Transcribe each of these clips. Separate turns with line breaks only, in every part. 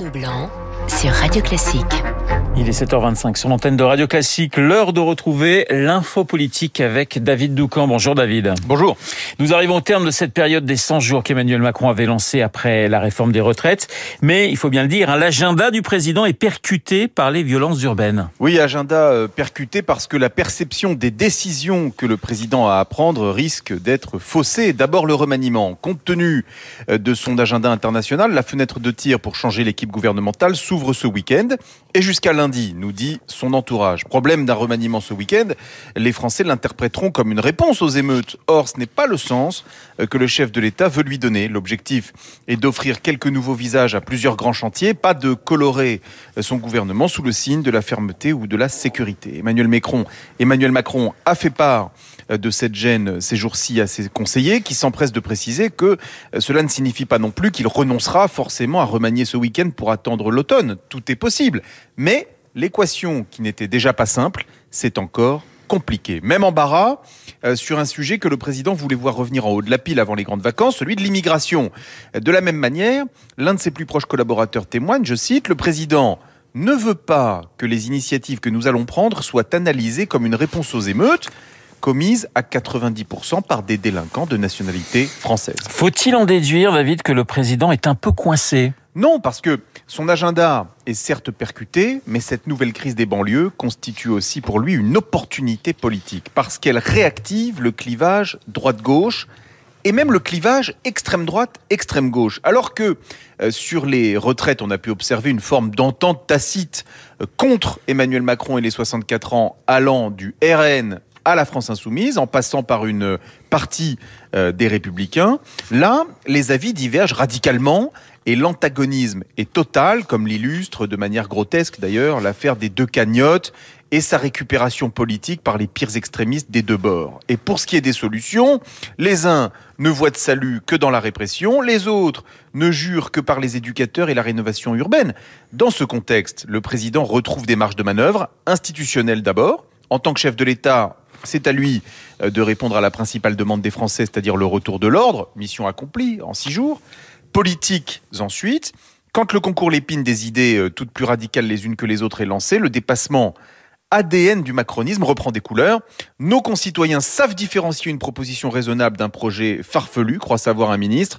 Arnaud Blanc sur Radio Classique.
Il est 7h25 sur l'antenne de Radio Classique. L'heure de retrouver l'info politique avec David Doucan. Bonjour David.
Bonjour.
Nous arrivons au terme de cette période des 100 jours qu'Emmanuel Macron avait lancée après la réforme des retraites. Mais il faut bien le dire, hein, l'agenda du président est percuté par les violences urbaines.
Oui, agenda euh, percuté parce que la perception des décisions que le président a à prendre risque d'être faussée. D'abord le remaniement. Compte tenu euh, de son agenda international, la fenêtre de tir pour changer l'équipe gouvernementale s'ouvre ce week-end et jusqu'à lundi, nous dit son entourage. Problème d'un remaniement ce week-end, les Français l'interpréteront comme une réponse aux émeutes. Or, ce n'est pas le sens euh, que le chef de l'État veut lui donner. L'objectif est d'offrir quelques nouveaux visages à plusieurs grands chantiers, pas de colorer euh, son gouvernement sous le signe de la fermeté ou de la sécurité. Emmanuel Macron, Emmanuel Macron a fait part euh, de cette gêne ces jours-ci à ses conseillers qui s'empressent de préciser que cela ne signifie pas non plus qu'il renoncera forcément à remanier ce week-end pour attendre l'automne. Tout est possible. Mais l'équation qui n'était déjà pas simple, c'est encore compliqué. Même embarras euh, sur un sujet que le président voulait voir revenir en haut de la pile avant les grandes vacances, celui de l'immigration. De la même manière, l'un de ses plus proches collaborateurs témoigne, je cite, le président ne veut pas que les initiatives que nous allons prendre soient analysées comme une réponse aux émeutes commises à 90% par des délinquants de nationalité française.
Faut-il en déduire, David, que le président est un peu coincé?
Non, parce que son agenda est certes percuté, mais cette nouvelle crise des banlieues constitue aussi pour lui une opportunité politique, parce qu'elle réactive le clivage droite-gauche et même le clivage extrême droite, extrême gauche. Alors que euh, sur les retraites, on a pu observer une forme d'entente tacite euh, contre Emmanuel Macron et les 64 ans allant du RN à la France insoumise, en passant par une partie euh, des républicains. Là, les avis divergent radicalement et l'antagonisme est total, comme l'illustre de manière grotesque d'ailleurs l'affaire des deux cagnottes et sa récupération politique par les pires extrémistes des deux bords. Et pour ce qui est des solutions, les uns ne voient de salut que dans la répression, les autres ne jurent que par les éducateurs et la rénovation urbaine. Dans ce contexte, le président retrouve des marges de manœuvre, institutionnelles d'abord. En tant que chef de l'État, c'est à lui euh, de répondre à la principale demande des Français, c'est-à-dire le retour de l'ordre, mission accomplie en six jours. Politiques ensuite. Quand le concours l'épine des idées euh, toutes plus radicales les unes que les autres est lancé, le dépassement ADN du macronisme reprend des couleurs. Nos concitoyens savent différencier une proposition raisonnable d'un projet farfelu, croit savoir un ministre.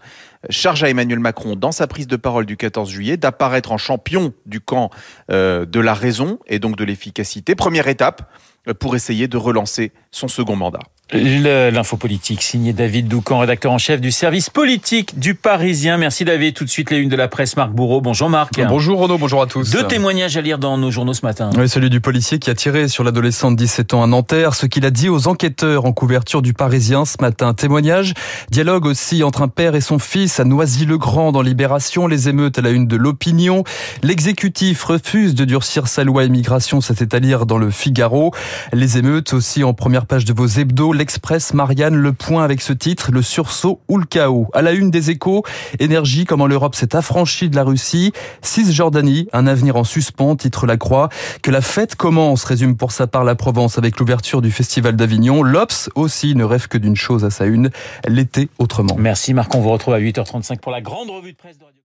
Charge à Emmanuel Macron, dans sa prise de parole du 14 juillet, d'apparaître en champion du camp euh, de la raison et donc de l'efficacité. Première étape, pour essayer de relancer son second mandat.
L'info politique, signé David Doucan, rédacteur en chef du service politique du Parisien. Merci David. Tout de suite, les unes de la presse, Marc Bourreau. Bonjour Marc.
Bonjour Renaud, bonjour à tous.
Deux témoignages à lire dans nos journaux ce matin.
Oui, celui du policier qui a tiré sur l'adolescent de 17 ans à Nanterre, ce qu'il a dit aux enquêteurs en couverture du Parisien ce matin. Témoignage, dialogue aussi entre un père et son fils à Noisy-le-Grand dans Libération, les émeutes à la une de l'opinion. L'exécutif refuse de durcir sa loi immigration, c'est à lire dans le Figaro. Les émeutes aussi en première page de vos hebdos l'Express, Marianne, le point avec ce titre, le sursaut ou le chaos. À la une des échos, énergie, comment l'Europe s'est affranchie de la Russie. Cisjordanie, un avenir en suspens, titre La Croix. Que la fête commence, résume pour sa part la Provence avec l'ouverture du Festival d'Avignon. L'Obs aussi ne rêve que d'une chose à sa une, l'été autrement.
Merci Marc, on vous retrouve à 8h35 pour la grande revue de presse de Radio